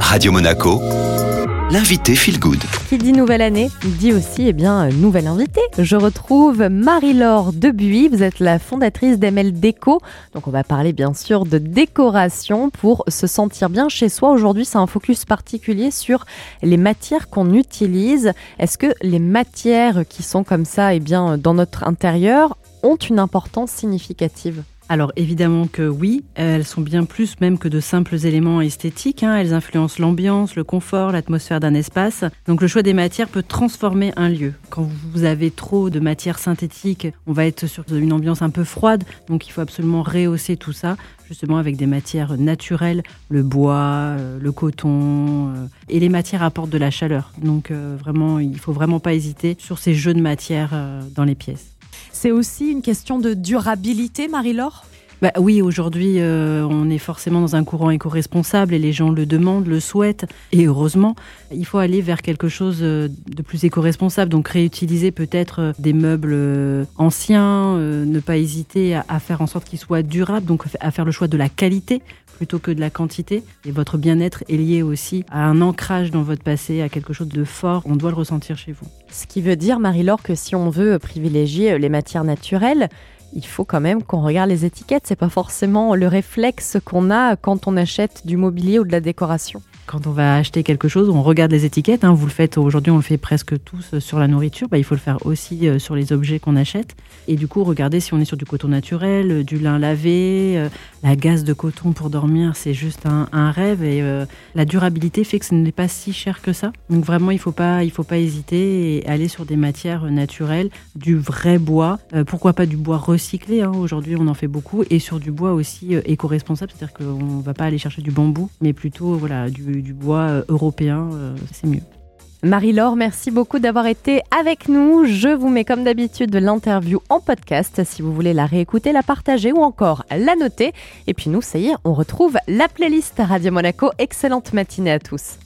Radio Monaco, l'invité Feel Good. Qui dit nouvelle année dit aussi eh bien nouvelle invitée. Je retrouve Marie-Laure Debuy. Vous êtes la fondatrice d'ML Déco. Donc on va parler bien sûr de décoration pour se sentir bien chez soi. Aujourd'hui, c'est un focus particulier sur les matières qu'on utilise. Est-ce que les matières qui sont comme ça eh bien dans notre intérieur ont une importance significative? Alors évidemment que oui, elles sont bien plus même que de simples éléments esthétiques. Hein. Elles influencent l'ambiance, le confort, l'atmosphère d'un espace. Donc le choix des matières peut transformer un lieu. Quand vous avez trop de matières synthétiques, on va être sur une ambiance un peu froide. Donc il faut absolument rehausser tout ça, justement avec des matières naturelles, le bois, euh, le coton. Euh, et les matières apportent de la chaleur. Donc euh, vraiment, il faut vraiment pas hésiter sur ces jeux de matières dans les pièces. C'est aussi une question de durabilité, Marie-Laure? Bah oui, aujourd'hui, euh, on est forcément dans un courant éco-responsable et les gens le demandent, le souhaitent. Et heureusement, il faut aller vers quelque chose euh, de plus éco-responsable. Donc réutiliser peut-être euh, des meubles anciens, ne pas hésiter à, à faire en sorte qu'ils soient durables, donc à faire le choix de la qualité plutôt que de la quantité. Et votre bien-être est lié aussi à un ancrage dans votre passé, à quelque chose de fort. On doit le ressentir chez vous. Ce qui veut dire, Marie-Laure, que si on veut privilégier les matières naturelles, il faut quand même qu'on regarde les étiquettes. C'est pas forcément le réflexe qu'on a quand on achète du mobilier ou de la décoration. Quand on va acheter quelque chose, on regarde les étiquettes. Hein. Vous le faites aujourd'hui, on le fait presque tous sur la nourriture. Bah, il faut le faire aussi euh, sur les objets qu'on achète. Et du coup, regardez si on est sur du coton naturel, euh, du lin lavé, euh, la gaze de coton pour dormir, c'est juste un, rêve. Et la durabilité fait que ce n'est pas si cher que ça. Donc vraiment, il faut faut pas hésiter et aller sur des matières naturelles, du vrai bois. pourquoi pas du bois recyclé hein. Aujourd'hui, on en fait beaucoup et sur du bois aussi éco-responsable, c'est-à-dire qu'on va pas aller chercher du bambou, mais plutôt voilà du du, bois euh, européen, euh, c'est mieux. Marie-Laure, merci beaucoup d'avoir été avec nous. Je vous mets comme d'habitude l'interview en podcast si vous voulez la réécouter, la partager ou encore la noter. Et puis nous, ça y est, on retrouve la playlist Radio Monaco. Excellente matinée à tous.